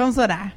Vamos orar.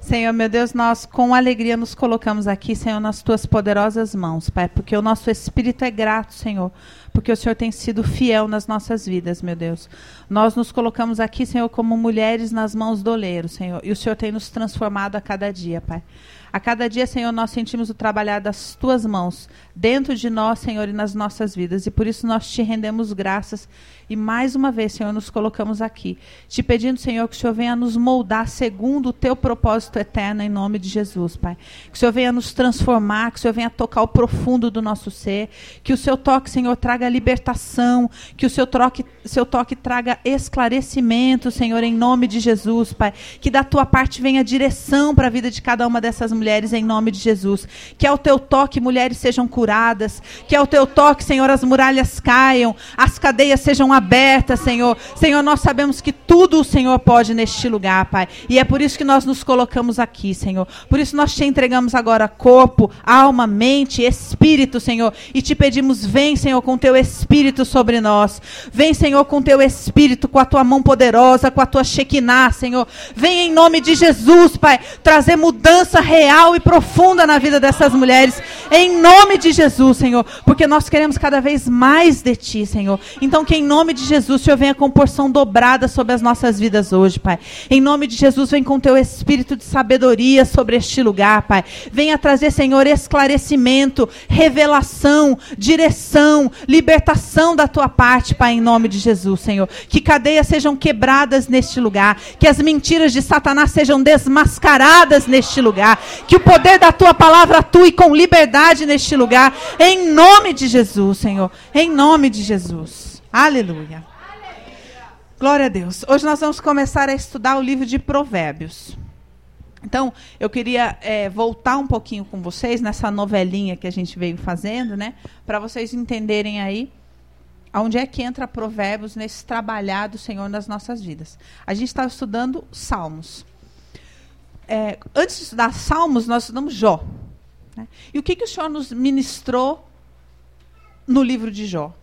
Senhor, meu Deus, nós com alegria nos colocamos aqui, Senhor, nas tuas poderosas mãos, Pai, porque o nosso espírito é grato, Senhor, porque o Senhor tem sido fiel nas nossas vidas, meu Deus. Nós nos colocamos aqui, Senhor, como mulheres nas mãos do oleiro, Senhor, e o Senhor tem nos transformado a cada dia, Pai. A cada dia, Senhor, nós sentimos o trabalhar das tuas mãos dentro de nós, Senhor, e nas nossas vidas. E por isso nós te rendemos graças. E mais uma vez, Senhor, nos colocamos aqui, te pedindo, Senhor, que o Senhor venha nos moldar segundo o teu propósito eterno, em nome de Jesus, Pai. Que o Senhor venha nos transformar, que o Senhor venha tocar o profundo do nosso ser. Que o seu toque, Senhor, traga libertação. Que o seu toque, seu toque traga esclarecimento, Senhor, em nome de Jesus, Pai. Que da tua parte venha direção para a vida de cada uma dessas mulheres, em nome de Jesus. Que ao teu toque, mulheres sejam curadas. Que ao teu toque, Senhor, as muralhas caiam, as cadeias sejam abertas, Senhor. Senhor, nós sabemos que tudo o Senhor pode neste lugar, Pai. E é por isso que nós nos colocamos aqui, Senhor. Por isso nós te entregamos agora corpo, alma, mente, espírito, Senhor. E te pedimos, vem, Senhor, com teu espírito sobre nós. Vem, Senhor, com teu espírito, com a tua mão poderosa, com a tua Shekinah, Senhor. Vem em nome de Jesus, Pai, trazer mudança real e profunda na vida dessas mulheres. Em nome de Jesus, Senhor, porque nós queremos cada vez mais de Ti, Senhor. Então, que em nome de Jesus, Senhor venha com porção dobrada sobre as nossas vidas hoje, Pai. Em nome de Jesus, vem com Teu espírito de sabedoria sobre este lugar, Pai. Venha trazer, Senhor, esclarecimento, revelação, direção, libertação da Tua parte, Pai, em nome de Jesus, Senhor. Que cadeias sejam quebradas neste lugar, que as mentiras de Satanás sejam desmascaradas neste lugar, que o poder da Tua palavra atue com liberdade neste lugar em nome de Jesus, Senhor. Em nome de Jesus. Aleluia. Glória a Deus. Hoje nós vamos começar a estudar o livro de Provérbios. Então, eu queria é, voltar um pouquinho com vocês nessa novelinha que a gente veio fazendo, né? Para vocês entenderem aí aonde é que entra Provérbios nesse trabalhar do Senhor nas nossas vidas. A gente estava estudando Salmos. É, antes de estudar Salmos, nós estudamos Jó. Né? E o que, que o Senhor nos ministrou no livro de Jó?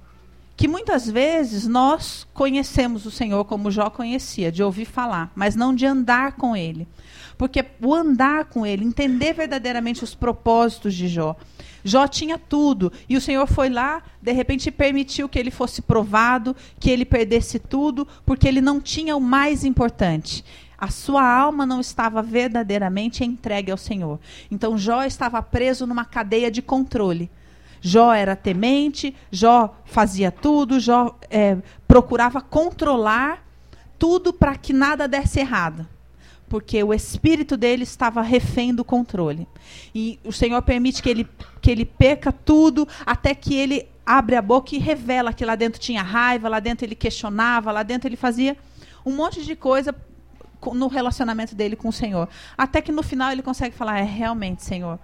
Que muitas vezes nós conhecemos o Senhor como Jó conhecia, de ouvir falar, mas não de andar com Ele. Porque o andar com Ele, entender verdadeiramente os propósitos de Jó. Jó tinha tudo, e o Senhor foi lá, de repente permitiu que ele fosse provado, que ele perdesse tudo, porque ele não tinha o mais importante a sua alma não estava verdadeiramente entregue ao Senhor. Então Jó estava preso numa cadeia de controle. Jó era temente, Jó fazia tudo, Jó é, procurava controlar tudo para que nada desse errado. Porque o espírito dele estava refém do controle. E o Senhor permite que ele, que ele perca tudo até que ele abre a boca e revela que lá dentro tinha raiva, lá dentro ele questionava, lá dentro ele fazia um monte de coisa no relacionamento dele com o Senhor. Até que no final ele consegue falar: é realmente, Senhor,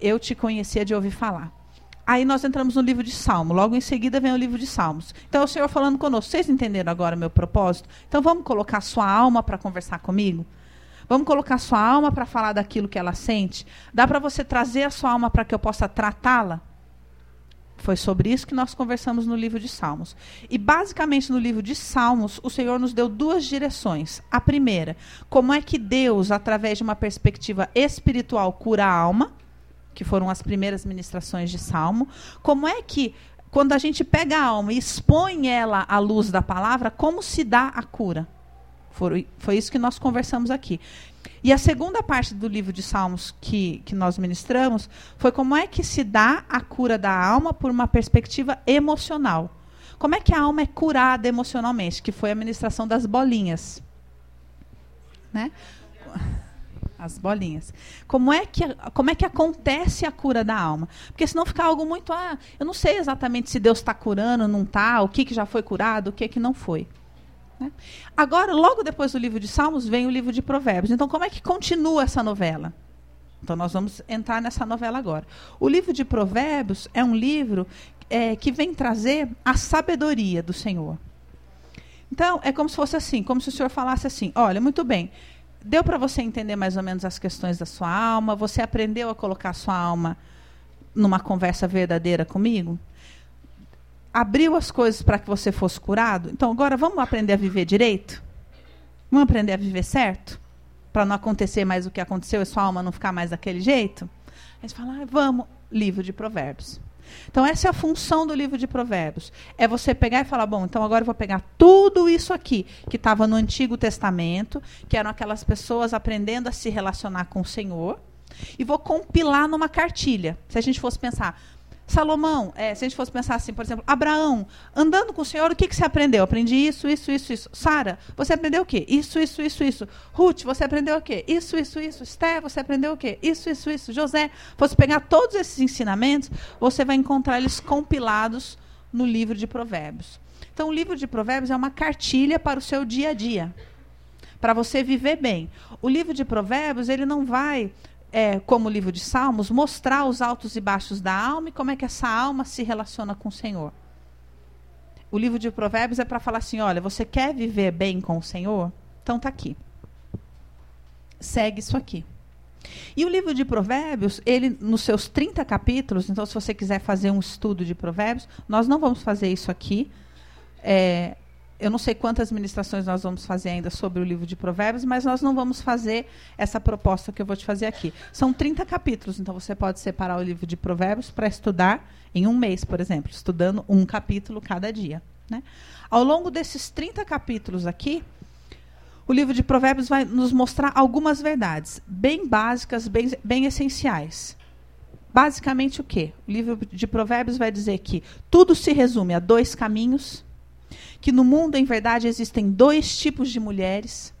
eu te conhecia de ouvir falar. Aí nós entramos no livro de Salmo. Logo em seguida vem o livro de Salmos. Então, o Senhor falando conosco. Vocês entenderam agora o meu propósito? Então, vamos colocar sua alma para conversar comigo? Vamos colocar sua alma para falar daquilo que ela sente? Dá para você trazer a sua alma para que eu possa tratá-la? Foi sobre isso que nós conversamos no livro de Salmos. E basicamente no livro de Salmos, o Senhor nos deu duas direções. A primeira, como é que Deus, através de uma perspectiva espiritual, cura a alma, que foram as primeiras ministrações de Salmo. Como é que quando a gente pega a alma e expõe ela à luz da palavra, como se dá a cura? Foi, foi isso que nós conversamos aqui. E a segunda parte do livro de Salmos que, que nós ministramos foi como é que se dá a cura da alma por uma perspectiva emocional. Como é que a alma é curada emocionalmente? Que foi a ministração das bolinhas. Né? As bolinhas. Como é, que, como é que acontece a cura da alma? Porque senão fica algo muito. Ah, eu não sei exatamente se Deus está curando, não está, o que, que já foi curado, o que, que não foi. Né? Agora, logo depois do livro de Salmos, vem o livro de Provérbios. Então, como é que continua essa novela? Então, nós vamos entrar nessa novela agora. O livro de Provérbios é um livro é, que vem trazer a sabedoria do Senhor. Então, é como se fosse assim, como se o Senhor falasse assim: olha, muito bem, deu para você entender mais ou menos as questões da sua alma, você aprendeu a colocar a sua alma numa conversa verdadeira comigo? abriu as coisas para que você fosse curado. Então agora vamos aprender a viver direito? Vamos aprender a viver certo? Para não acontecer mais o que aconteceu e sua alma não ficar mais daquele jeito? Aí você fala, ah, vamos, livro de provérbios. Então, essa é a função do livro de Provérbios. É você pegar e falar: bom, então agora eu vou pegar tudo isso aqui, que estava no Antigo Testamento, que eram aquelas pessoas aprendendo a se relacionar com o Senhor, e vou compilar numa cartilha. Se a gente fosse pensar, Salomão, é, se a gente fosse pensar assim, por exemplo, Abraão, andando com o Senhor, o que, que você aprendeu? Aprendi isso, isso, isso, isso. Sara, você aprendeu o quê? Isso, isso, isso, isso. Ruth, você aprendeu o quê? Isso, isso, isso. Esther, você aprendeu o quê? Isso, isso, isso. José, fosse pegar todos esses ensinamentos, você vai encontrar eles compilados no livro de Provérbios. Então, o livro de Provérbios é uma cartilha para o seu dia a dia, para você viver bem. O livro de Provérbios, ele não vai é, como o livro de Salmos, mostrar os altos e baixos da alma e como é que essa alma se relaciona com o Senhor. O livro de Provérbios é para falar assim: olha, você quer viver bem com o Senhor? Então tá aqui. Segue isso aqui. E o livro de Provérbios, ele nos seus 30 capítulos, então se você quiser fazer um estudo de Provérbios, nós não vamos fazer isso aqui. É, eu não sei quantas ministrações nós vamos fazer ainda sobre o livro de Provérbios, mas nós não vamos fazer essa proposta que eu vou te fazer aqui. São 30 capítulos, então você pode separar o livro de Provérbios para estudar em um mês, por exemplo, estudando um capítulo cada dia. Né? Ao longo desses 30 capítulos aqui, o livro de Provérbios vai nos mostrar algumas verdades, bem básicas, bem, bem essenciais. Basicamente o quê? O livro de Provérbios vai dizer que tudo se resume a dois caminhos que no mundo, em verdade, existem dois tipos de mulheres,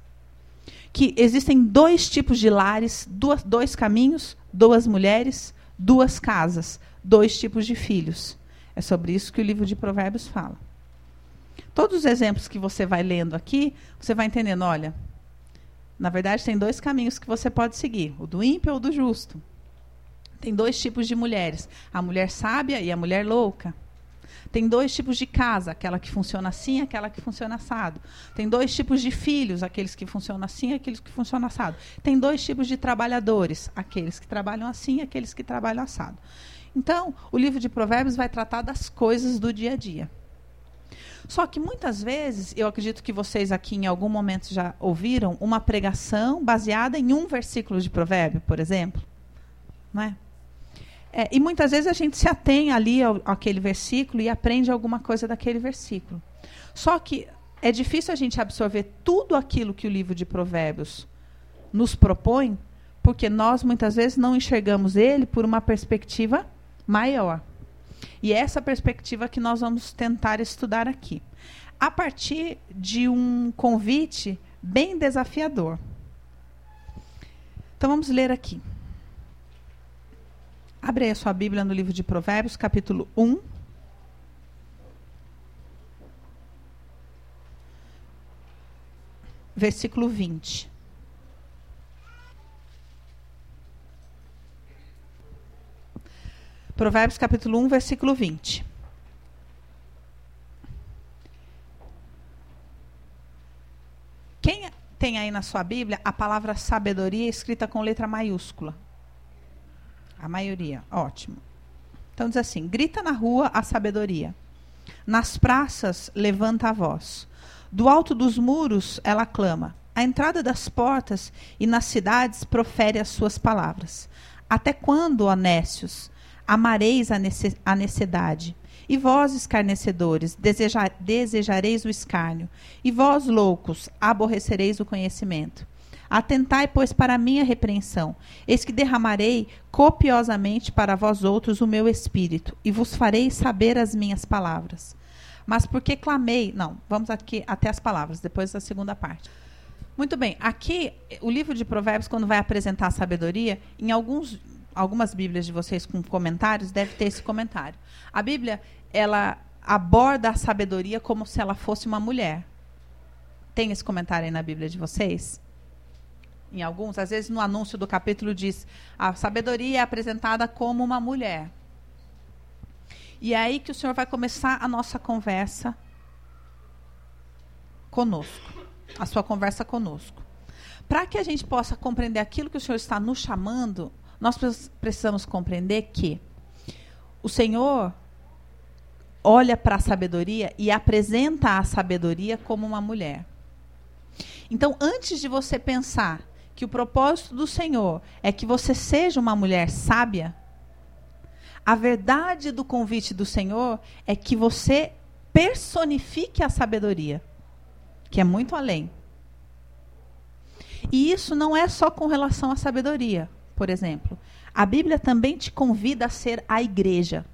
que existem dois tipos de lares, duas, dois caminhos, duas mulheres, duas casas, dois tipos de filhos. É sobre isso que o livro de Provérbios fala. Todos os exemplos que você vai lendo aqui, você vai entendendo, olha, na verdade tem dois caminhos que você pode seguir, o do ímpio ou do justo. Tem dois tipos de mulheres, a mulher sábia e a mulher louca. Tem dois tipos de casa, aquela que funciona assim, aquela que funciona assado. Tem dois tipos de filhos, aqueles que funcionam assim, aqueles que funcionam assado. Tem dois tipos de trabalhadores, aqueles que trabalham assim, aqueles que trabalham assado. Então, o livro de Provérbios vai tratar das coisas do dia a dia. Só que muitas vezes, eu acredito que vocês aqui em algum momento já ouviram uma pregação baseada em um versículo de provérbio, por exemplo. Não é? É, e muitas vezes a gente se atém ali ao, àquele versículo e aprende alguma coisa daquele versículo. Só que é difícil a gente absorver tudo aquilo que o livro de Provérbios nos propõe, porque nós muitas vezes não enxergamos ele por uma perspectiva maior. E é essa perspectiva que nós vamos tentar estudar aqui, a partir de um convite bem desafiador. Então vamos ler aqui. Abre aí a sua Bíblia no livro de Provérbios, capítulo 1. Versículo 20. Provérbios capítulo 1, versículo 20. Quem tem aí na sua Bíblia a palavra sabedoria escrita com letra maiúscula? A maioria, ótimo. Então diz assim: grita na rua a sabedoria. Nas praças levanta a voz. Do alto dos muros ela clama. À entrada das portas e nas cidades profere as suas palavras. Até quando, nécios, amareis a necessidade? E vós, escarnecedores, desejar, desejareis o escárnio. E vós, loucos, aborrecereis o conhecimento. Atentai, pois, para a minha repreensão. Eis que derramarei copiosamente para vós outros o meu espírito, e vos farei saber as minhas palavras. Mas porque clamei. Não, vamos aqui até as palavras, depois da segunda parte. Muito bem, aqui o livro de Provérbios, quando vai apresentar a sabedoria, em alguns, algumas Bíblias de vocês com comentários, deve ter esse comentário. A Bíblia, ela aborda a sabedoria como se ela fosse uma mulher. Tem esse comentário aí na Bíblia de vocês? Em alguns, às vezes no anúncio do capítulo diz: a sabedoria é apresentada como uma mulher. E é aí que o Senhor vai começar a nossa conversa conosco, a sua conversa conosco. Para que a gente possa compreender aquilo que o Senhor está nos chamando, nós precisamos compreender que o Senhor olha para a sabedoria e apresenta a sabedoria como uma mulher. Então, antes de você pensar que o propósito do Senhor é que você seja uma mulher sábia, a verdade do convite do Senhor é que você personifique a sabedoria, que é muito além. E isso não é só com relação à sabedoria, por exemplo. A Bíblia também te convida a ser a igreja.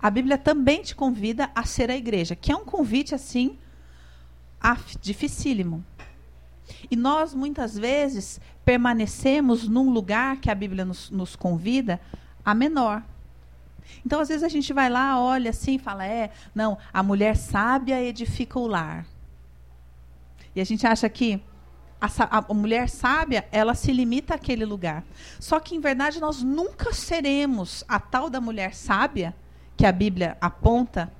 A Bíblia também te convida a ser a igreja, que é um convite assim af, dificílimo. E nós muitas vezes permanecemos num lugar que a Bíblia nos, nos convida a menor. Então, às vezes, a gente vai lá, olha assim fala: é, não, a mulher sábia edifica o lar. E a gente acha que a, a, mulher sábia, ela se limita àquele lugar. Só que, em verdade, nós nunca seremos a tal da mulher sábia que a Bíblia aponta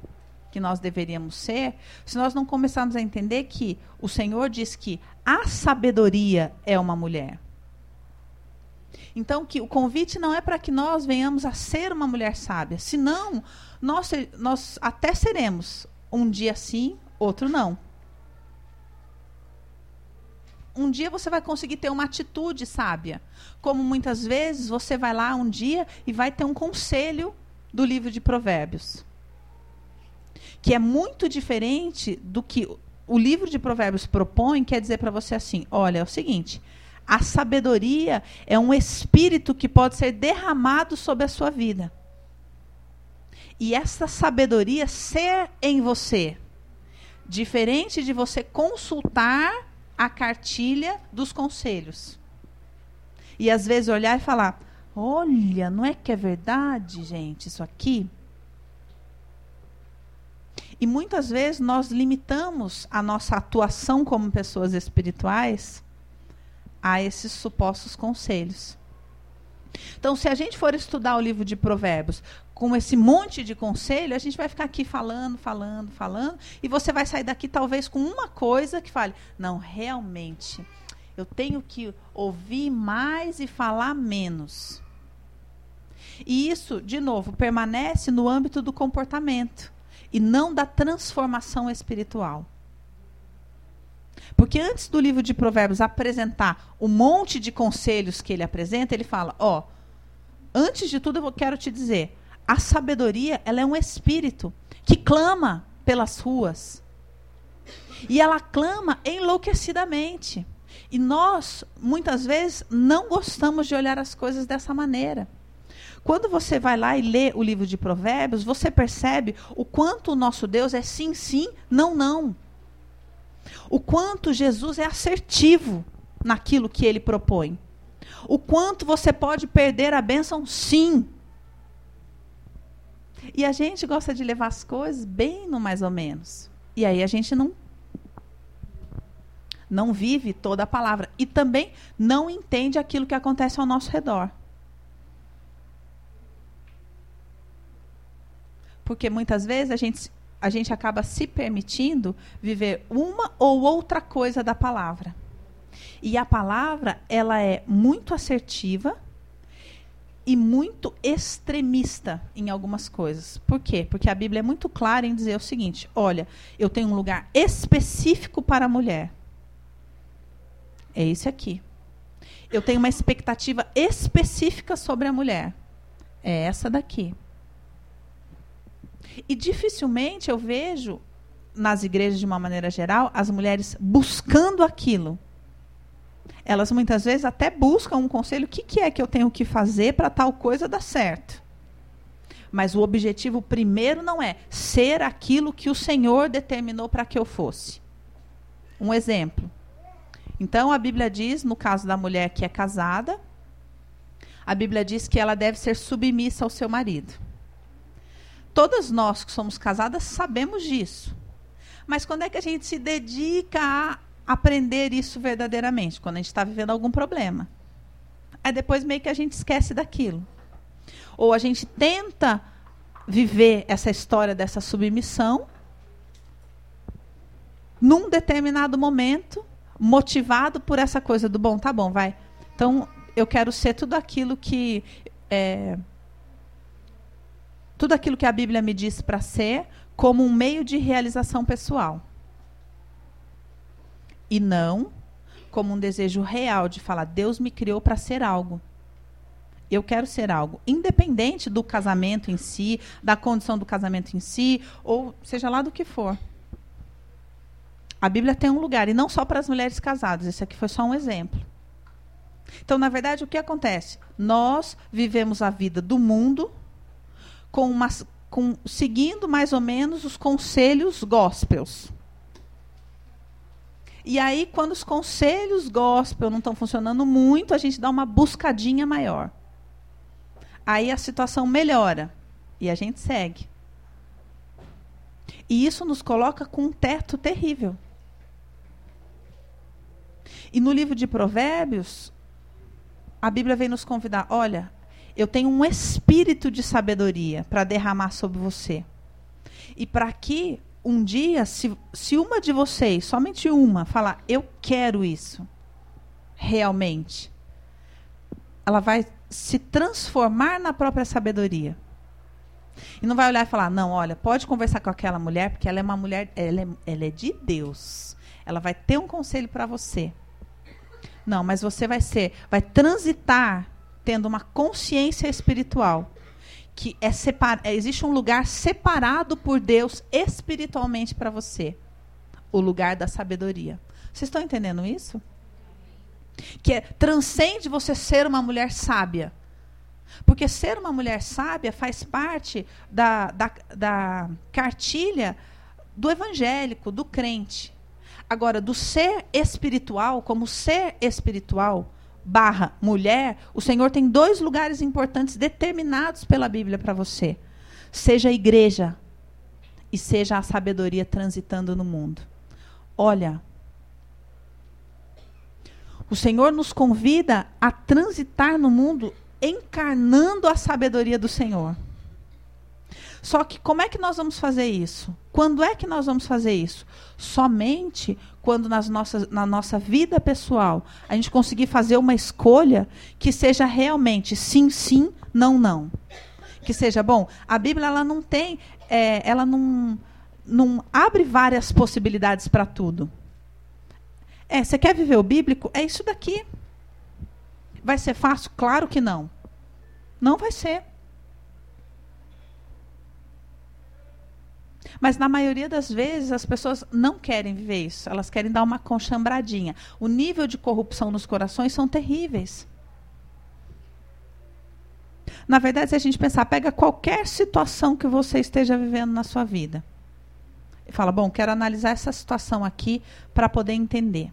que nós deveríamos ser, se nós não começarmos a entender que o Senhor diz que a sabedoria é uma mulher. Então, que o convite não é para que nós venhamos a ser uma mulher sábia, senão nós, nós até seremos um dia sim, outro não um dia você vai conseguir ter uma atitude sábia. Como muitas vezes você vai lá um dia e vai ter um conselho do livro de Provérbios. Que é muito diferente do que o livro de Provérbios propõe, quer dizer para você assim: olha, é o seguinte, a sabedoria é um espírito que pode ser derramado sobre a sua vida. E essa sabedoria ser em você, diferente de você consultar a cartilha dos conselhos. E às vezes olhar e falar: olha, não é que é verdade, gente, isso aqui? E muitas vezes nós limitamos a nossa atuação como pessoas espirituais a esses supostos conselhos. Então, se a gente for estudar o livro de Provérbios com esse monte de conselho, a gente vai ficar aqui falando, falando, falando, e você vai sair daqui talvez com uma coisa que fale: não, realmente, eu tenho que ouvir mais e falar menos. E isso, de novo, permanece no âmbito do comportamento e não da transformação espiritual. Porque antes do livro de Provérbios apresentar o monte de conselhos que ele apresenta, ele fala: ó, antes de tudo eu quero te dizer, a sabedoria ela é um espírito que clama pelas ruas e ela clama enlouquecidamente. E nós muitas vezes não gostamos de olhar as coisas dessa maneira. Quando você vai lá e lê o livro de Provérbios, você percebe o quanto o nosso Deus é sim, sim, não, não. O quanto Jesus é assertivo naquilo que ele propõe. O quanto você pode perder a bênção, sim. E a gente gosta de levar as coisas bem no mais ou menos. E aí a gente não não vive toda a palavra e também não entende aquilo que acontece ao nosso redor. Porque muitas vezes a gente a gente acaba se permitindo viver uma ou outra coisa da palavra. E a palavra, ela é muito assertiva e muito extremista em algumas coisas. Por quê? Porque a Bíblia é muito clara em dizer o seguinte: olha, eu tenho um lugar específico para a mulher. É esse aqui. Eu tenho uma expectativa específica sobre a mulher. É essa daqui. E dificilmente eu vejo nas igrejas de uma maneira geral as mulheres buscando aquilo. Elas muitas vezes até buscam um conselho, o que, que é que eu tenho que fazer para tal coisa dar certo? Mas o objetivo primeiro não é ser aquilo que o Senhor determinou para que eu fosse. Um exemplo. Então a Bíblia diz, no caso da mulher que é casada, a Bíblia diz que ela deve ser submissa ao seu marido. Todas nós que somos casadas sabemos disso. Mas quando é que a gente se dedica a aprender isso verdadeiramente? Quando a gente está vivendo algum problema. Aí depois meio que a gente esquece daquilo. Ou a gente tenta viver essa história dessa submissão num determinado momento, motivado por essa coisa do bom, tá bom, vai. Então eu quero ser tudo aquilo que é, tudo aquilo que a Bíblia me diz para ser como um meio de realização pessoal. E não como um desejo real de falar: Deus me criou para ser algo. Eu quero ser algo, independente do casamento em si, da condição do casamento em si, ou seja lá do que for. A Bíblia tem um lugar, e não só para as mulheres casadas, esse aqui foi só um exemplo. Então, na verdade, o que acontece? Nós vivemos a vida do mundo com uma, com, seguindo mais ou menos os conselhos gospels. E aí, quando os conselhos gospel não estão funcionando muito, a gente dá uma buscadinha maior. Aí a situação melhora e a gente segue. E isso nos coloca com um teto terrível. E no livro de Provérbios, a Bíblia vem nos convidar: olha, eu tenho um espírito de sabedoria para derramar sobre você. E para que um dia, se, se uma de vocês, somente uma, falar, eu quero isso, realmente, ela vai se transformar na própria sabedoria. E não vai olhar e falar, não, olha, pode conversar com aquela mulher, porque ela é uma mulher, ela é, ela é de Deus. Ela vai ter um conselho para você. Não, mas você vai ser, vai transitar tendo uma consciência espiritual que é separ, existe um lugar separado por Deus espiritualmente para você, o lugar da sabedoria. Vocês estão entendendo isso? Que é, transcende você ser uma mulher sábia. Porque ser uma mulher sábia faz parte da, da, da cartilha do evangélico, do crente. Agora, do ser espiritual, como ser espiritual, barra mulher, o Senhor tem dois lugares importantes determinados pela Bíblia para você. Seja a igreja e seja a sabedoria transitando no mundo. Olha, o Senhor nos convida a transitar no mundo encarnando a sabedoria do Senhor. Só que como é que nós vamos fazer isso? Quando é que nós vamos fazer isso? Somente quando nas nossas, na nossa vida pessoal a gente conseguir fazer uma escolha que seja realmente sim, sim, não, não. Que seja bom. A Bíblia ela não tem, é, ela não, não abre várias possibilidades para tudo. É, você quer viver o bíblico? É isso daqui. Vai ser fácil? Claro que não. Não vai ser. Mas na maioria das vezes as pessoas não querem viver isso, elas querem dar uma conchambradinha. O nível de corrupção nos corações são terríveis. Na verdade, se a gente pensar, pega qualquer situação que você esteja vivendo na sua vida. E fala, bom, quero analisar essa situação aqui para poder entender.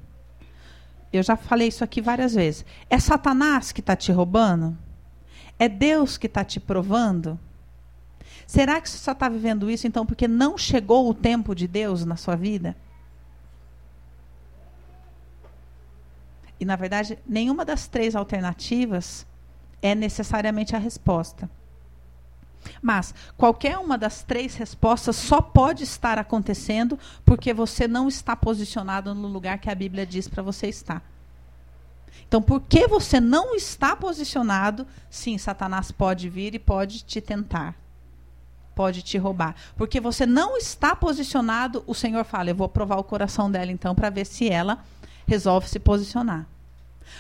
Eu já falei isso aqui várias vezes. É Satanás que está te roubando? É Deus que está te provando? Será que você só está vivendo isso, então, porque não chegou o tempo de Deus na sua vida? E, na verdade, nenhuma das três alternativas é necessariamente a resposta. Mas qualquer uma das três respostas só pode estar acontecendo porque você não está posicionado no lugar que a Bíblia diz para você estar. Então, porque você não está posicionado, sim, Satanás pode vir e pode te tentar pode te roubar. Porque você não está posicionado, o Senhor fala, eu vou provar o coração dela então para ver se ela resolve se posicionar.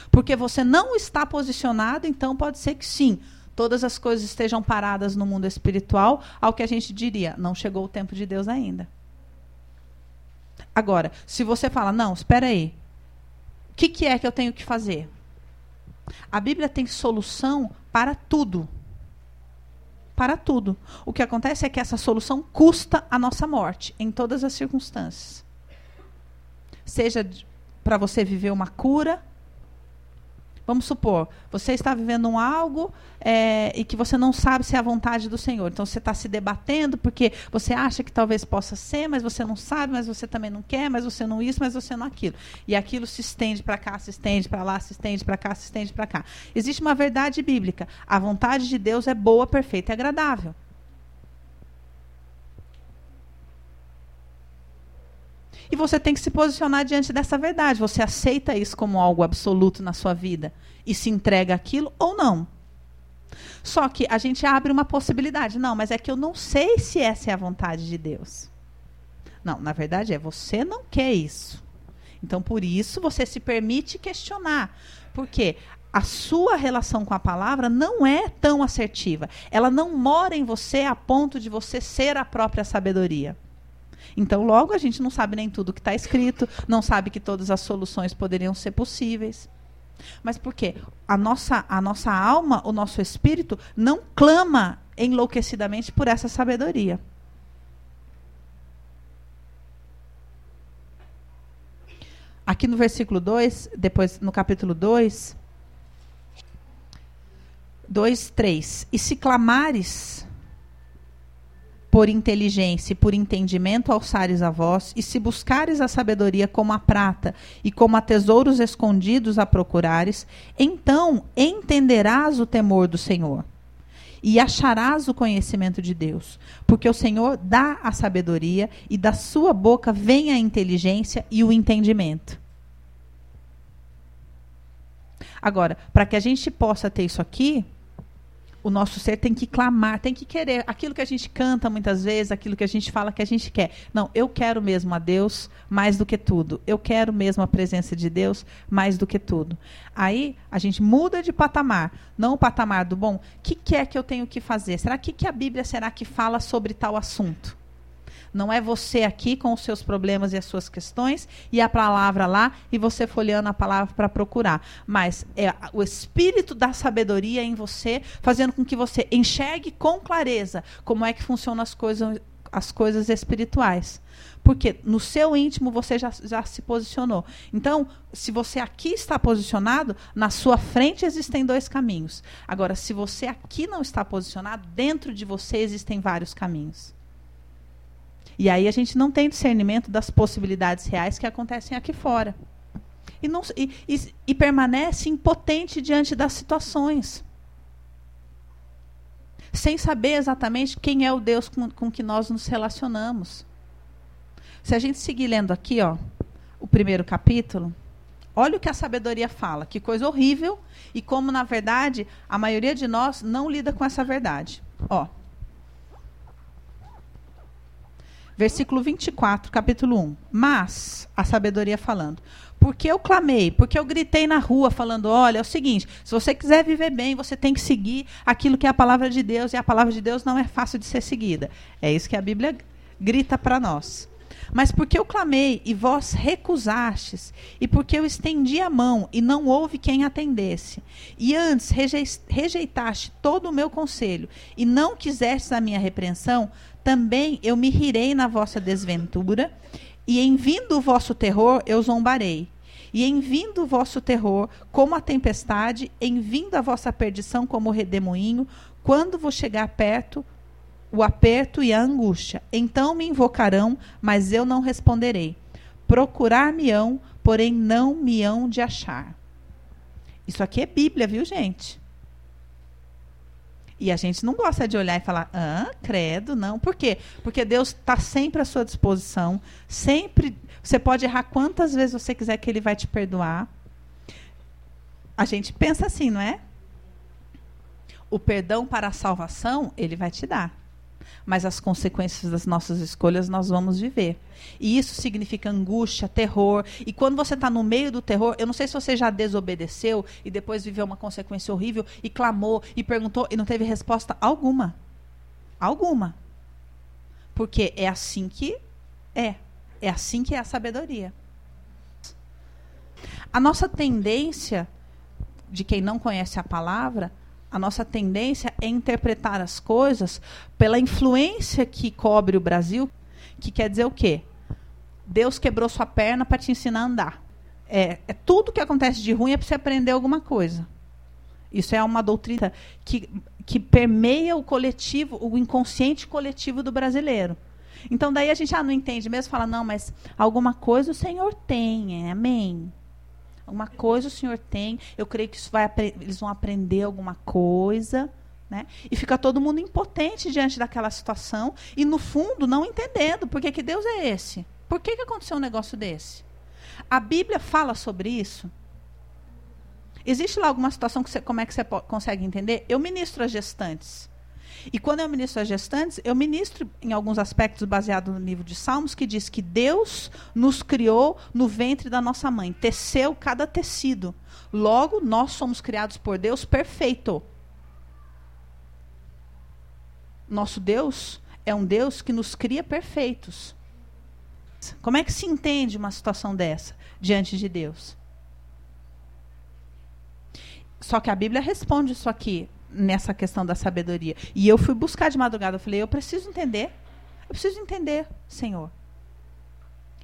Porque você não está posicionado, então pode ser que sim, todas as coisas estejam paradas no mundo espiritual, ao que a gente diria, não chegou o tempo de Deus ainda. Agora, se você fala, não, espera aí, o que, que é que eu tenho que fazer? A Bíblia tem solução para tudo para tudo. O que acontece é que essa solução custa a nossa morte, em todas as circunstâncias. Seja para você viver uma cura, Vamos supor, você está vivendo um algo é, e que você não sabe se é a vontade do Senhor. Então você está se debatendo porque você acha que talvez possa ser, mas você não sabe, mas você também não quer, mas você não isso, mas você não aquilo. E aquilo se estende para cá, se estende para lá, se estende para cá, se estende para cá. Existe uma verdade bíblica. A vontade de Deus é boa, perfeita e agradável. E você tem que se posicionar diante dessa verdade. Você aceita isso como algo absoluto na sua vida e se entrega aquilo ou não? Só que a gente abre uma possibilidade. Não, mas é que eu não sei se essa é a vontade de Deus. Não, na verdade é você não quer isso. Então, por isso, você se permite questionar. Por quê? a sua relação com a palavra não é tão assertiva. Ela não mora em você a ponto de você ser a própria sabedoria. Então, logo, a gente não sabe nem tudo que está escrito, não sabe que todas as soluções poderiam ser possíveis. Mas por quê? A nossa, a nossa alma, o nosso espírito, não clama enlouquecidamente por essa sabedoria. Aqui no versículo 2, depois no capítulo 2, 2, 3. E se clamares por inteligência e por entendimento alçares a voz, e se buscares a sabedoria como a prata e como a tesouros escondidos a procurares, então entenderás o temor do Senhor e acharás o conhecimento de Deus, porque o Senhor dá a sabedoria e da sua boca vem a inteligência e o entendimento. Agora, para que a gente possa ter isso aqui, o nosso ser tem que clamar, tem que querer aquilo que a gente canta muitas vezes, aquilo que a gente fala que a gente quer. Não, eu quero mesmo a Deus mais do que tudo. Eu quero mesmo a presença de Deus mais do que tudo. Aí a gente muda de patamar, não o patamar do bom. O que, que é que eu tenho que fazer? Será que, que a Bíblia será que fala sobre tal assunto? Não é você aqui com os seus problemas e as suas questões e a palavra lá e você folheando a palavra para procurar. Mas é o espírito da sabedoria em você, fazendo com que você enxergue com clareza como é que funcionam as coisas, as coisas espirituais. Porque no seu íntimo você já, já se posicionou. Então, se você aqui está posicionado, na sua frente existem dois caminhos. Agora, se você aqui não está posicionado, dentro de você existem vários caminhos. E aí a gente não tem discernimento das possibilidades reais que acontecem aqui fora. E, não, e, e, e permanece impotente diante das situações. Sem saber exatamente quem é o Deus com, com que nós nos relacionamos. Se a gente seguir lendo aqui, ó, o primeiro capítulo, olha o que a sabedoria fala, que coisa horrível e como na verdade a maioria de nós não lida com essa verdade. Ó, Versículo 24, capítulo 1. Mas, a sabedoria falando, porque eu clamei, porque eu gritei na rua falando: olha, é o seguinte, se você quiser viver bem, você tem que seguir aquilo que é a palavra de Deus, e a palavra de Deus não é fácil de ser seguida. É isso que a Bíblia grita para nós. Mas porque eu clamei e vós recusastes, e porque eu estendi a mão e não houve quem atendesse, e antes rejeitaste todo o meu conselho e não quisestes a minha repreensão, também eu me rirei na vossa desventura, e em vindo o vosso terror eu zombarei. E em vindo o vosso terror, como a tempestade, em vindo a vossa perdição como o redemoinho, quando vos chegar perto, o aperto e a angústia. Então me invocarão, mas eu não responderei. Procurar-me-ão, porém não me hão de achar. Isso aqui é Bíblia, viu, gente? E a gente não gosta de olhar e falar, ah, credo, não. Por quê? Porque Deus está sempre à sua disposição. Sempre. Você pode errar quantas vezes você quiser que Ele vai te perdoar. A gente pensa assim, não é? O perdão para a salvação, Ele vai te dar mas as consequências das nossas escolhas nós vamos viver. E isso significa angústia, terror. E quando você está no meio do terror, eu não sei se você já desobedeceu e depois viveu uma consequência horrível e clamou e perguntou e não teve resposta alguma. Alguma. Porque é assim que é. É assim que é a sabedoria. A nossa tendência de quem não conhece a palavra a nossa tendência é interpretar as coisas pela influência que cobre o Brasil, que quer dizer o quê? Deus quebrou sua perna para te ensinar a andar. É, é tudo que acontece de ruim é para você aprender alguma coisa. Isso é uma doutrina que, que permeia o coletivo, o inconsciente coletivo do brasileiro. Então daí a gente ah, não entende mesmo, fala, não, mas alguma coisa o Senhor tem, é, amém. Alguma coisa o Senhor tem. Eu creio que isso vai, eles vão aprender alguma coisa. Né? E fica todo mundo impotente diante daquela situação e, no fundo, não entendendo por que, que Deus é esse. Por que, que aconteceu um negócio desse? A Bíblia fala sobre isso. Existe lá alguma situação que você, como é que você consegue entender? Eu ministro as gestantes. E quando eu ministro as gestantes, eu ministro em alguns aspectos baseado no livro de Salmos, que diz que Deus nos criou no ventre da nossa mãe, teceu cada tecido. Logo, nós somos criados por Deus perfeito. Nosso Deus é um Deus que nos cria perfeitos. Como é que se entende uma situação dessa diante de Deus? Só que a Bíblia responde isso aqui nessa questão da sabedoria. E eu fui buscar de madrugada, eu falei, eu preciso entender. Eu preciso entender, Senhor.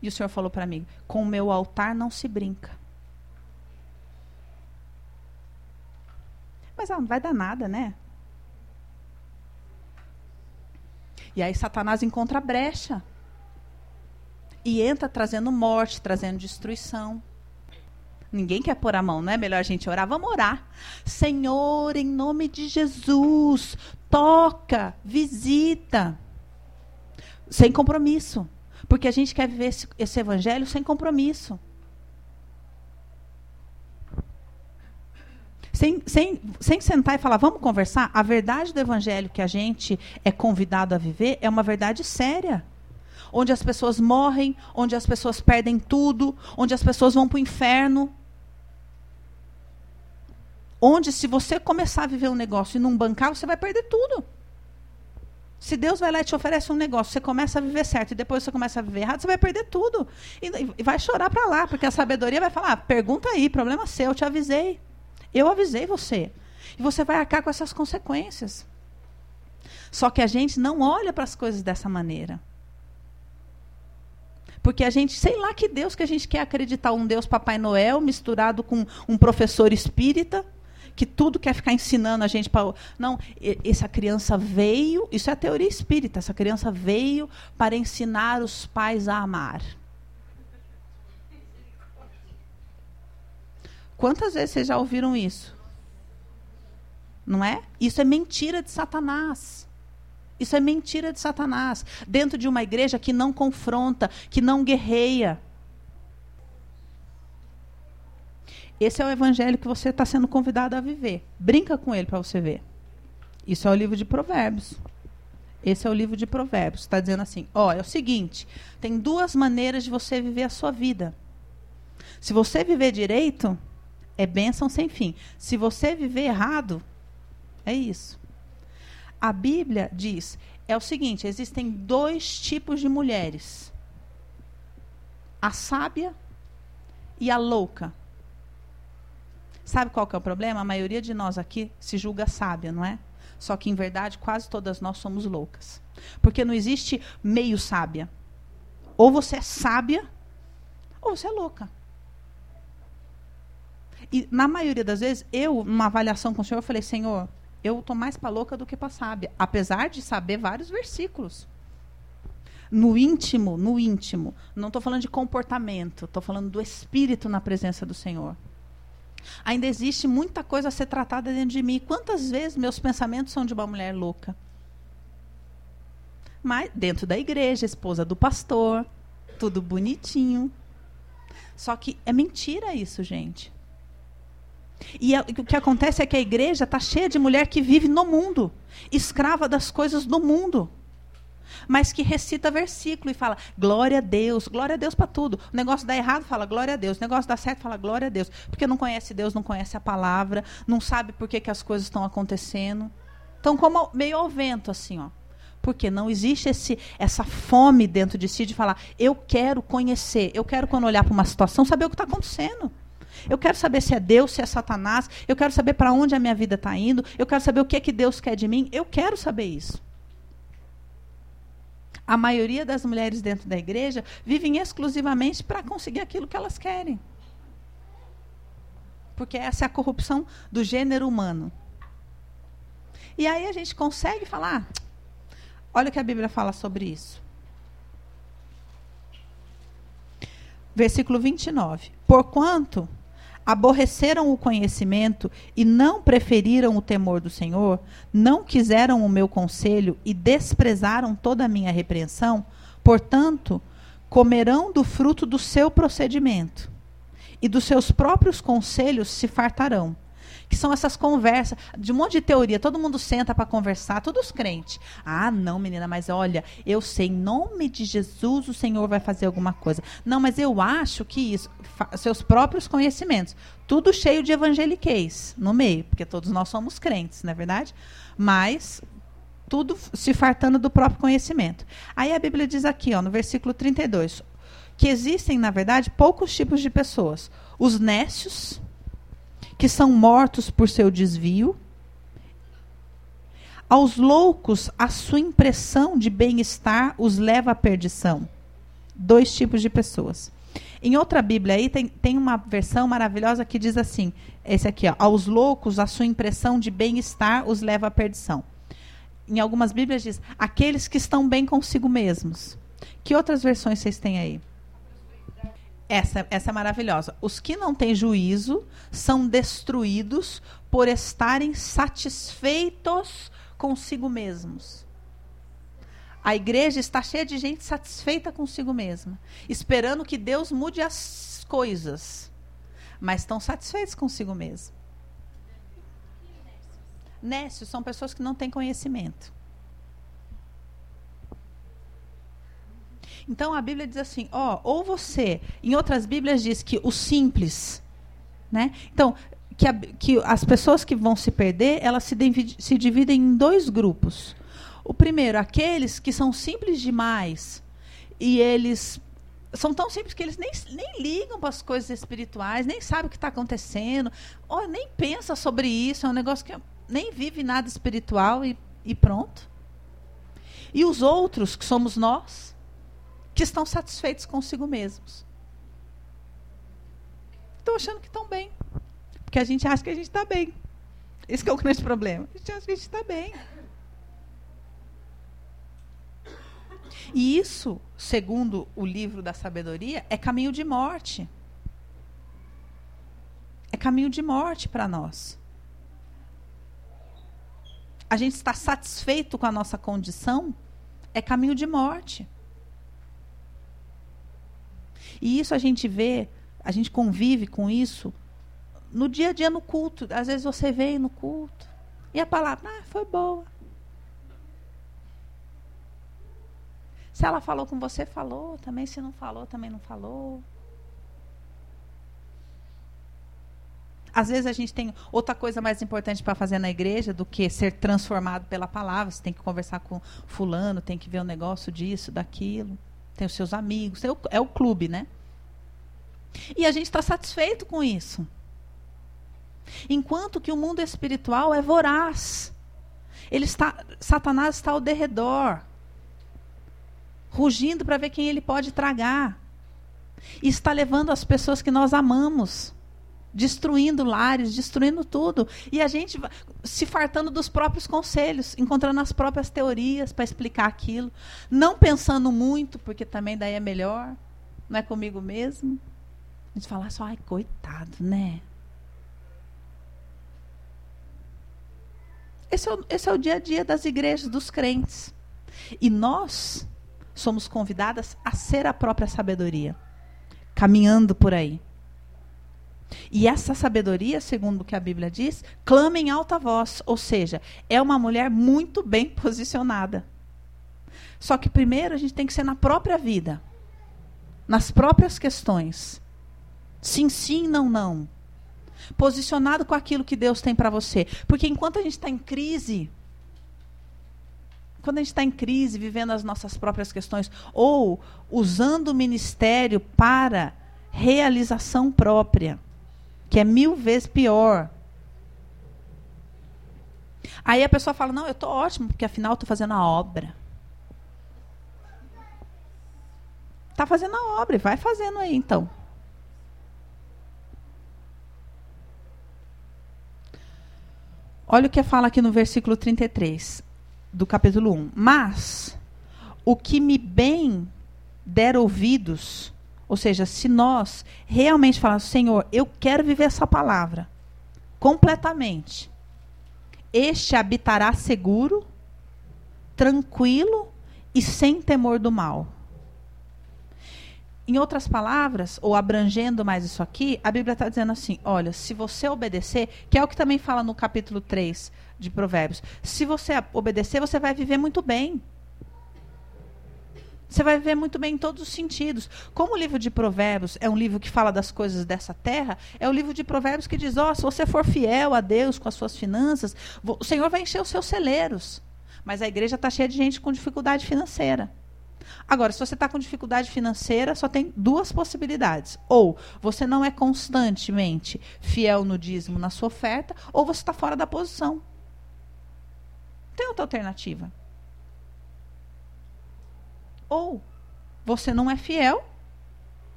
E o Senhor falou para mim: com o meu altar não se brinca. Mas ah, não vai dar nada, né? E aí Satanás encontra a brecha. E entra trazendo morte, trazendo destruição. Ninguém quer pôr a mão, não é melhor a gente orar? Vamos orar. Senhor, em nome de Jesus, toca, visita. Sem compromisso. Porque a gente quer viver esse, esse evangelho sem compromisso. Sem, sem, sem sentar e falar, vamos conversar, a verdade do evangelho que a gente é convidado a viver é uma verdade séria onde as pessoas morrem, onde as pessoas perdem tudo, onde as pessoas vão para o inferno. Onde, se você começar a viver um negócio e não bancar, você vai perder tudo. Se Deus vai lá e te oferece um negócio, você começa a viver certo e depois você começa a viver errado, você vai perder tudo. E, e vai chorar para lá, porque a sabedoria vai falar: ah, pergunta aí, problema seu, eu te avisei. Eu avisei você. E você vai arcar com essas consequências. Só que a gente não olha para as coisas dessa maneira. Porque a gente, sei lá que Deus que a gente quer acreditar, um Deus Papai Noel misturado com um professor espírita, que tudo quer ficar ensinando a gente para. Não, essa criança veio, isso é a teoria espírita, essa criança veio para ensinar os pais a amar. Quantas vezes vocês já ouviram isso? Não é? Isso é mentira de Satanás. Isso é mentira de Satanás. Dentro de uma igreja que não confronta, que não guerreia. Esse é o evangelho que você está sendo convidado a viver. Brinca com ele para você ver. Isso é o livro de Provérbios. Esse é o livro de Provérbios. Está dizendo assim: ó, é o seguinte: tem duas maneiras de você viver a sua vida. Se você viver direito, é bênção sem fim. Se você viver errado, é isso. A Bíblia diz é o seguinte: existem dois tipos de mulheres: a sábia e a louca. Sabe qual que é o problema? A maioria de nós aqui se julga sábia, não é? Só que, em verdade, quase todas nós somos loucas. Porque não existe meio sábia. Ou você é sábia, ou você é louca. E, na maioria das vezes, eu, numa avaliação com o Senhor, eu falei, Senhor, eu tô mais para louca do que para sábia, apesar de saber vários versículos. No íntimo, no íntimo, não estou falando de comportamento, estou falando do espírito na presença do Senhor. Ainda existe muita coisa a ser tratada dentro de mim. Quantas vezes meus pensamentos são de uma mulher louca? Mas dentro da igreja, esposa do pastor, tudo bonitinho. Só que é mentira isso, gente. E a, o que acontece é que a igreja está cheia de mulher que vive no mundo, escrava das coisas do mundo, mas que recita versículo e fala glória a Deus, glória a Deus para tudo. O negócio dá errado, fala glória a Deus. O negócio dá certo, fala glória a Deus. Porque não conhece Deus, não conhece a palavra, não sabe por que, que as coisas estão acontecendo. Então, como meio ao vento, assim, ó. Porque não existe esse, essa fome dentro de si de falar, eu quero conhecer, eu quero, quando olhar para uma situação, saber o que está acontecendo. Eu quero saber se é Deus, se é Satanás. Eu quero saber para onde a minha vida está indo. Eu quero saber o que é que Deus quer de mim. Eu quero saber isso. A maioria das mulheres dentro da igreja vivem exclusivamente para conseguir aquilo que elas querem. Porque essa é a corrupção do gênero humano. E aí a gente consegue falar. Olha o que a Bíblia fala sobre isso. Versículo 29. Porquanto aborreceram o conhecimento e não preferiram o temor do Senhor, não quiseram o meu conselho e desprezaram toda a minha repreensão, portanto, comerão do fruto do seu procedimento, e dos seus próprios conselhos se fartarão. Que são essas conversas de um monte de teoria. Todo mundo senta para conversar, todos crentes. Ah, não, menina, mas olha, eu sei, em nome de Jesus o Senhor vai fazer alguma coisa. Não, mas eu acho que isso, seus próprios conhecimentos, tudo cheio de evangeliquez no meio, porque todos nós somos crentes, não é verdade? Mas tudo se fartando do próprio conhecimento. Aí a Bíblia diz aqui, ó, no versículo 32, que existem, na verdade, poucos tipos de pessoas. Os nécios, que são mortos por seu desvio. Aos loucos, a sua impressão de bem-estar os leva à perdição. Dois tipos de pessoas. Em outra Bíblia aí tem, tem uma versão maravilhosa que diz assim: esse aqui, ó, aos loucos, a sua impressão de bem-estar os leva à perdição. Em algumas Bíblias diz: aqueles que estão bem consigo mesmos. Que outras versões vocês têm aí? Essa, essa é maravilhosa. Os que não têm juízo são destruídos por estarem satisfeitos consigo mesmos. A igreja está cheia de gente satisfeita consigo mesma, esperando que Deus mude as coisas, mas estão satisfeitos consigo mesmo. Nécios são pessoas que não têm conhecimento. Então a Bíblia diz assim, ó, ou você, em outras Bíblias diz que o simples, né? Então, que, a, que as pessoas que vão se perder, elas se, divide, se dividem em dois grupos. O primeiro, aqueles que são simples demais e eles são tão simples que eles nem, nem ligam para as coisas espirituais, nem sabem o que está acontecendo, ou nem pensa sobre isso, é um negócio que nem vive nada espiritual e, e pronto. E os outros, que somos nós, que estão satisfeitos consigo mesmos. Estão achando que estão bem. Porque a gente acha que a gente está bem. Esse é o grande problema. A gente acha que a gente está bem. E isso, segundo o livro da sabedoria, é caminho de morte. É caminho de morte para nós. A gente está satisfeito com a nossa condição, é caminho de morte. E isso a gente vê, a gente convive com isso no dia a dia no culto. Às vezes você veio no culto e a palavra, ah, foi boa. Se ela falou com você, falou. Também se não falou, também não falou. Às vezes a gente tem outra coisa mais importante para fazer na igreja do que ser transformado pela palavra. Você tem que conversar com fulano, tem que ver o um negócio disso, daquilo tem os seus amigos, é o, é o clube, né? E a gente está satisfeito com isso. Enquanto que o mundo espiritual é voraz. Ele está, Satanás está ao derredor, rugindo para ver quem ele pode tragar. E está levando as pessoas que nós amamos destruindo lares, destruindo tudo. E a gente se fartando dos próprios conselhos, encontrando as próprias teorias para explicar aquilo. Não pensando muito, porque também daí é melhor. Não é comigo mesmo. A gente fala só, ai, coitado, né? Esse é, o, esse é o dia a dia das igrejas, dos crentes. E nós somos convidadas a ser a própria sabedoria, caminhando por aí. E essa sabedoria, segundo o que a Bíblia diz, clama em alta voz, ou seja, é uma mulher muito bem posicionada. Só que primeiro a gente tem que ser na própria vida, nas próprias questões. Sim, sim, não, não. Posicionado com aquilo que Deus tem para você. Porque enquanto a gente está em crise, quando a gente está em crise, vivendo as nossas próprias questões, ou usando o ministério para realização própria, que é mil vezes pior. Aí a pessoa fala: Não, eu estou ótimo, porque afinal estou fazendo a obra. Está fazendo a obra, vai fazendo aí então. Olha o que fala aqui no versículo 33 do capítulo 1. Mas o que me bem der ouvidos, ou seja, se nós realmente falarmos, Senhor, eu quero viver essa palavra completamente, este habitará seguro, tranquilo e sem temor do mal. Em outras palavras, ou abrangendo mais isso aqui, a Bíblia está dizendo assim: olha, se você obedecer, que é o que também fala no capítulo 3 de Provérbios, se você obedecer, você vai viver muito bem. Você vai viver muito bem em todos os sentidos. Como o livro de Provérbios é um livro que fala das coisas dessa terra, é o livro de Provérbios que diz: ó, oh, se você for fiel a Deus com as suas finanças, o Senhor vai encher os seus celeiros. Mas a igreja está cheia de gente com dificuldade financeira. Agora, se você está com dificuldade financeira, só tem duas possibilidades. Ou você não é constantemente fiel no dízimo na sua oferta, ou você está fora da posição. Tem outra alternativa. Ou você não é fiel.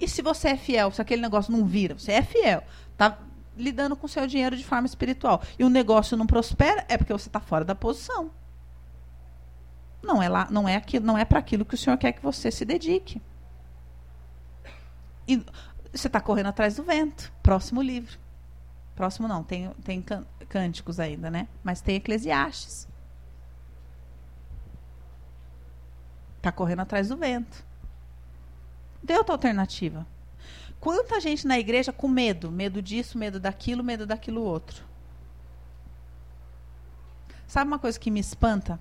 E se você é fiel, se aquele negócio não vira, você é fiel, está lidando com o seu dinheiro de forma espiritual, e o negócio não prospera, é porque você está fora da posição. Não é lá, não é aquilo, não é para aquilo que o Senhor quer que você se dedique. E você está correndo atrás do vento. Próximo livro. Próximo não, tem, tem cânticos ainda, né? Mas tem Eclesiastes. Está correndo atrás do vento. Deu outra alternativa. Quanta gente na igreja com medo, medo disso, medo daquilo, medo daquilo outro. Sabe uma coisa que me espanta?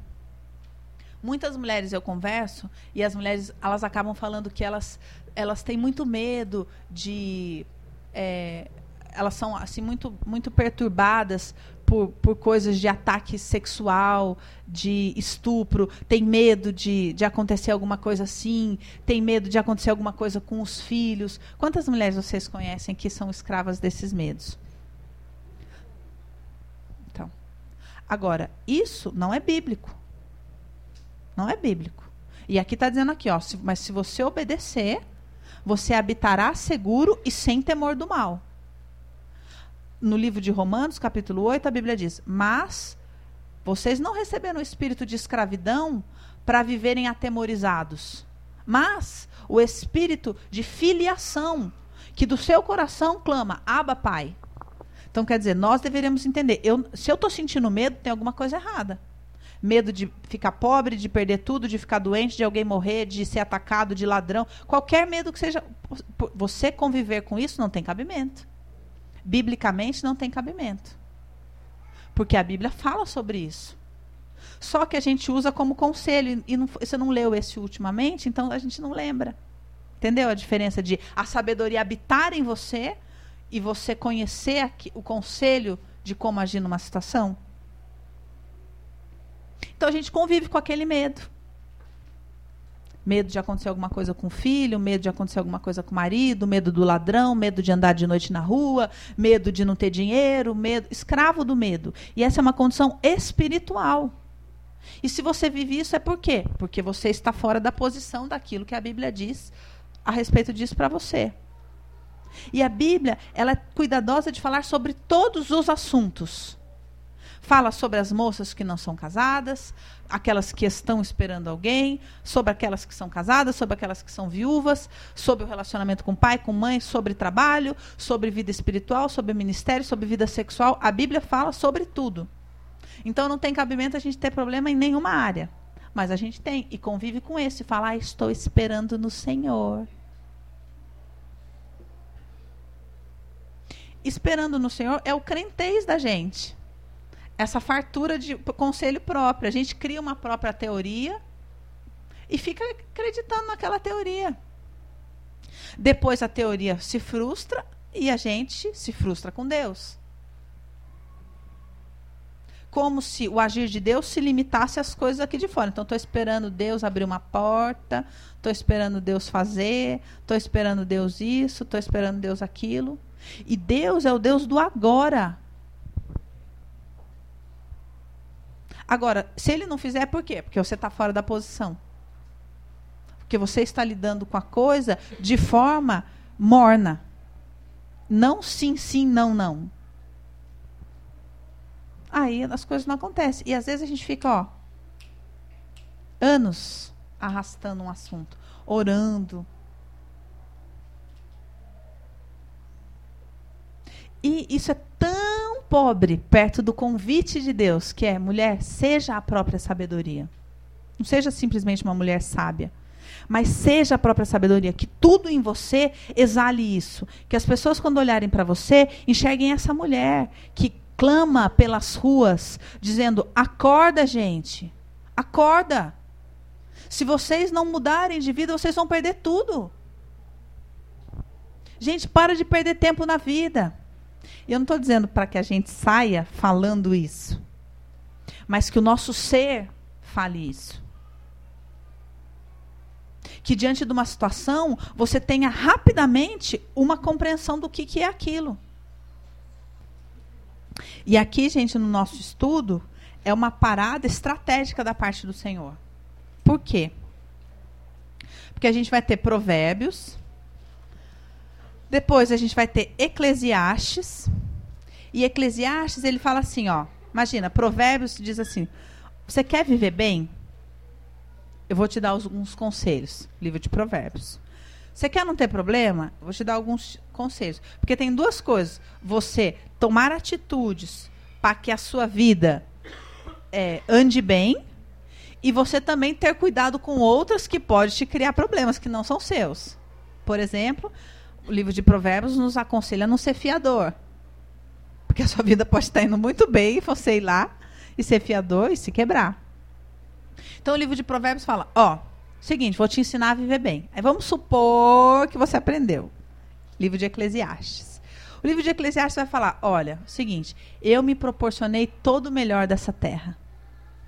Muitas mulheres eu converso e as mulheres elas acabam falando que elas elas têm muito medo de é, elas são assim muito muito perturbadas por, por coisas de ataque sexual, de estupro, tem medo de, de acontecer alguma coisa assim, tem medo de acontecer alguma coisa com os filhos. Quantas mulheres vocês conhecem que são escravas desses medos? Então, agora, isso não é bíblico. Não é bíblico. E aqui está dizendo aqui, ó, se, mas se você obedecer, você habitará seguro e sem temor do mal no livro de Romanos, capítulo 8, a Bíblia diz: Mas vocês não receberam o espírito de escravidão para viverem atemorizados, mas o espírito de filiação, que do seu coração clama: Aba, Pai. Então, quer dizer, nós deveríamos entender: eu, se eu estou sentindo medo, tem alguma coisa errada. Medo de ficar pobre, de perder tudo, de ficar doente, de alguém morrer, de ser atacado, de ladrão. Qualquer medo que seja. Você conviver com isso não tem cabimento biblicamente não tem cabimento. Porque a Bíblia fala sobre isso. Só que a gente usa como conselho. E não, você não leu esse ultimamente, então a gente não lembra. Entendeu a diferença de a sabedoria habitar em você e você conhecer aqui, o conselho de como agir numa situação? Então a gente convive com aquele medo medo de acontecer alguma coisa com o filho, medo de acontecer alguma coisa com o marido, medo do ladrão, medo de andar de noite na rua, medo de não ter dinheiro, medo, escravo do medo. E essa é uma condição espiritual. E se você vive isso é por quê? Porque você está fora da posição daquilo que a Bíblia diz a respeito disso para você. E a Bíblia, ela é cuidadosa de falar sobre todos os assuntos. Fala sobre as moças que não são casadas, aquelas que estão esperando alguém, sobre aquelas que são casadas, sobre aquelas que são viúvas, sobre o relacionamento com pai, com mãe, sobre trabalho, sobre vida espiritual, sobre ministério, sobre vida sexual. A Bíblia fala sobre tudo. Então não tem cabimento a gente ter problema em nenhuma área. Mas a gente tem e convive com esse, fala, ah, estou esperando no Senhor. Esperando no Senhor é o crentez da gente essa fartura de conselho próprio. A gente cria uma própria teoria e fica acreditando naquela teoria. Depois a teoria se frustra e a gente se frustra com Deus. Como se o agir de Deus se limitasse às coisas aqui de fora. Então, estou esperando Deus abrir uma porta, estou esperando Deus fazer, estou esperando Deus isso, estou esperando Deus aquilo. E Deus é o Deus do agora. Agora, se ele não fizer, por quê? Porque você está fora da posição. Porque você está lidando com a coisa de forma morna. Não sim, sim, não, não. Aí as coisas não acontecem. E às vezes a gente fica, ó, anos arrastando um assunto, orando. E isso é pobre perto do convite de Deus, que é mulher, seja a própria sabedoria. Não seja simplesmente uma mulher sábia. mas seja a própria sabedoria, que tudo em você exale isso, que as pessoas quando olharem para você enxerguem essa mulher que clama pelas ruas, dizendo: "Acorda, gente. Acorda. Se vocês não mudarem de vida, vocês vão perder tudo." Gente, para de perder tempo na vida. E eu não estou dizendo para que a gente saia falando isso, mas que o nosso ser fale isso. Que diante de uma situação você tenha rapidamente uma compreensão do que, que é aquilo. E aqui, gente, no nosso estudo, é uma parada estratégica da parte do Senhor. Por quê? Porque a gente vai ter provérbios, depois a gente vai ter Eclesiastes. E Eclesiastes, ele fala assim, ó. Imagina, Provérbios diz assim: Você quer viver bem? Eu vou te dar alguns conselhos. Livro de Provérbios. Você quer não ter problema? Eu vou te dar alguns conselhos. Porque tem duas coisas. Você tomar atitudes para que a sua vida é, ande bem e você também ter cuidado com outras que podem te criar problemas que não são seus. Por exemplo, o livro de Provérbios nos aconselha a não ser fiador. Porque a sua vida pode estar indo muito bem e você ir lá e ser fiador e se quebrar. Então o livro de Provérbios fala: ó, seguinte, vou te ensinar a viver bem. Aí vamos supor que você aprendeu. Livro de Eclesiastes. O livro de Eclesiastes vai falar: olha, seguinte, eu me proporcionei todo o melhor dessa terra.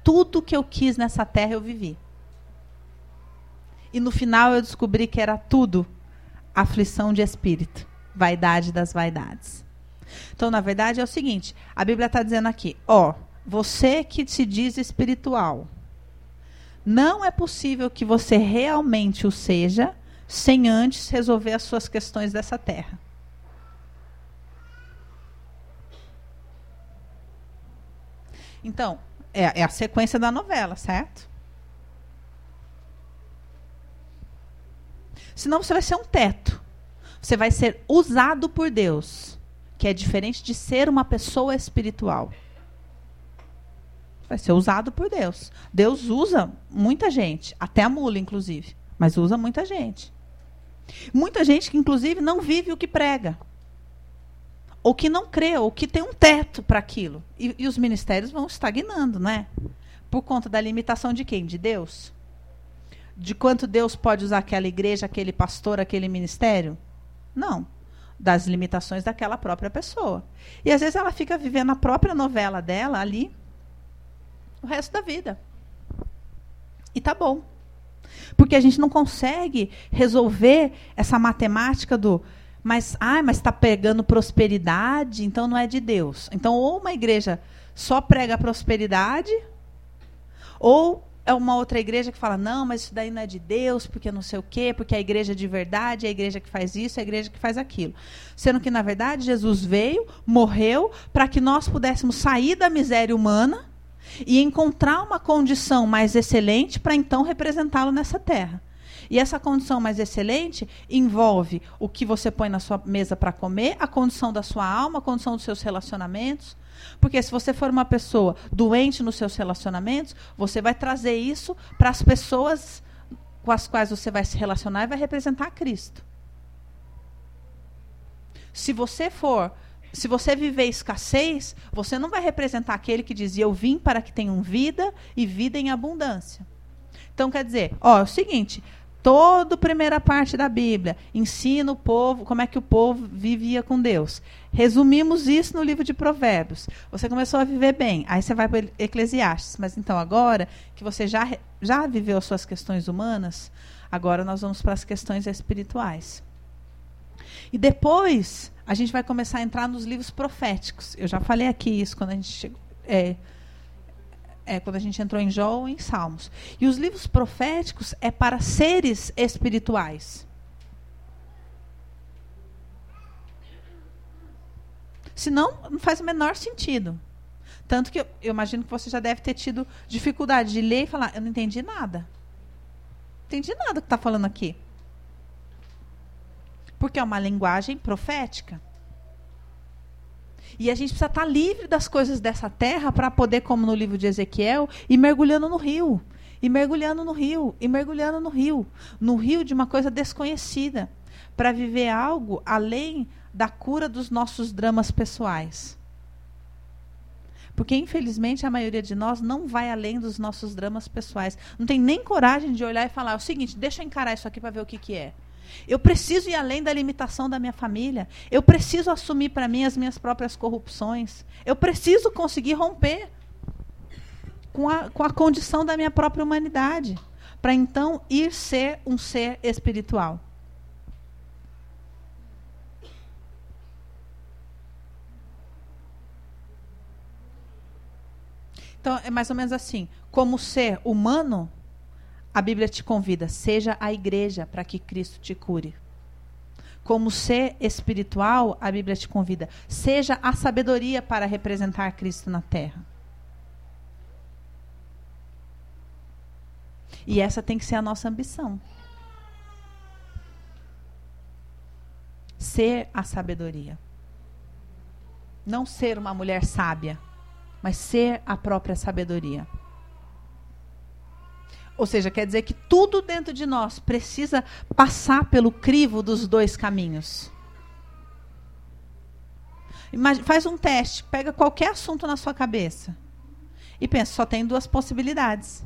Tudo que eu quis nessa terra eu vivi. E no final eu descobri que era tudo aflição de espírito, vaidade das vaidades. Então, na verdade, é o seguinte: a Bíblia está dizendo aqui, ó, você que se diz espiritual, não é possível que você realmente o seja sem antes resolver as suas questões dessa terra. Então, é, é a sequência da novela, certo? Senão você vai ser um teto. Você vai ser usado por Deus, que é diferente de ser uma pessoa espiritual. Vai ser usado por Deus. Deus usa muita gente, até a mula, inclusive, mas usa muita gente. Muita gente que, inclusive, não vive o que prega. Ou que não crê, ou que tem um teto para aquilo. E, e os ministérios vão estagnando, não é? Por conta da limitação de quem? De Deus? De quanto Deus pode usar aquela igreja, aquele pastor, aquele ministério? Não. Das limitações daquela própria pessoa. E às vezes ela fica vivendo a própria novela dela ali o resto da vida. E tá bom. Porque a gente não consegue resolver essa matemática do mas ah, mas está pegando prosperidade, então não é de Deus. Então ou uma igreja só prega prosperidade, ou é uma outra igreja que fala, não, mas isso daí não é de Deus, porque não sei o quê, porque a igreja é de verdade, é a igreja que faz isso, é a igreja que faz aquilo. Sendo que, na verdade, Jesus veio, morreu, para que nós pudéssemos sair da miséria humana e encontrar uma condição mais excelente para então representá-lo nessa terra. E essa condição mais excelente envolve o que você põe na sua mesa para comer, a condição da sua alma, a condição dos seus relacionamentos, porque se você for uma pessoa doente nos seus relacionamentos, você vai trazer isso para as pessoas com as quais você vai se relacionar e vai representar Cristo. Se você for, se você viver escassez, você não vai representar aquele que dizia eu vim para que tenham vida e vida em abundância. Então quer dizer, ó, é o seguinte, Toda a primeira parte da Bíblia ensina o povo como é que o povo vivia com Deus. Resumimos isso no livro de Provérbios. Você começou a viver bem, aí você vai para Eclesiastes. Mas então agora que você já, já viveu as suas questões humanas, agora nós vamos para as questões espirituais. E depois a gente vai começar a entrar nos livros proféticos. Eu já falei aqui isso quando a gente chegou. É, é quando a gente entrou em Jó ou em Salmos. E os livros proféticos é para seres espirituais. Senão, não faz o menor sentido. Tanto que eu, imagino que você já deve ter tido dificuldade de ler e falar: eu não entendi nada. Não entendi nada que está falando aqui. Porque é uma linguagem profética. E a gente precisa estar livre das coisas dessa terra para poder, como no livro de Ezequiel, ir mergulhando no rio. E mergulhando no rio, e mergulhando no rio, no rio de uma coisa desconhecida, para viver algo além da cura dos nossos dramas pessoais. Porque, infelizmente, a maioria de nós não vai além dos nossos dramas pessoais. Não tem nem coragem de olhar e falar: é o seguinte, deixa eu encarar isso aqui para ver o que, que é. Eu preciso ir além da limitação da minha família. Eu preciso assumir para mim as minhas próprias corrupções. Eu preciso conseguir romper com a, com a condição da minha própria humanidade. Para então ir ser um ser espiritual. Então, é mais ou menos assim. Como ser humano, a Bíblia te convida, seja a igreja para que Cristo te cure. Como ser espiritual, a Bíblia te convida, seja a sabedoria para representar Cristo na terra. E essa tem que ser a nossa ambição. Ser a sabedoria. Não ser uma mulher sábia mas ser a própria sabedoria. Ou seja, quer dizer que tudo dentro de nós precisa passar pelo crivo dos dois caminhos. Imagina, faz um teste, pega qualquer assunto na sua cabeça e pensa, só tem duas possibilidades.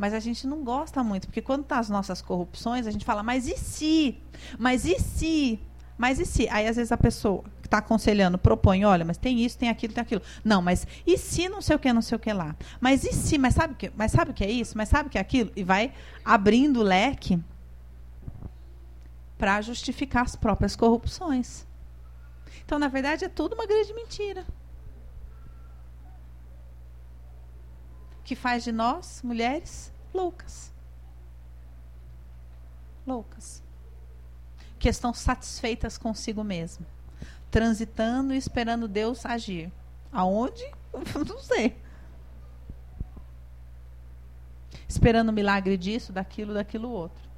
Mas a gente não gosta muito, porque quando tá as nossas corrupções, a gente fala, mas e se? Mas e se? Mas e se? Aí às vezes a pessoa que está aconselhando propõe, olha, mas tem isso, tem aquilo, tem aquilo. Não, mas e se não sei o que, não sei o que lá? Mas e se? Mas sabe que? Mas sabe o que é isso? Mas sabe o que é aquilo? E vai abrindo o leque para justificar as próprias corrupções. Então, na verdade, é tudo uma grande mentira. Que faz de nós, mulheres, loucas. Loucas. Que estão satisfeitas consigo mesmo. Transitando e esperando Deus agir. Aonde? Não sei. Esperando o milagre disso, daquilo, daquilo outro.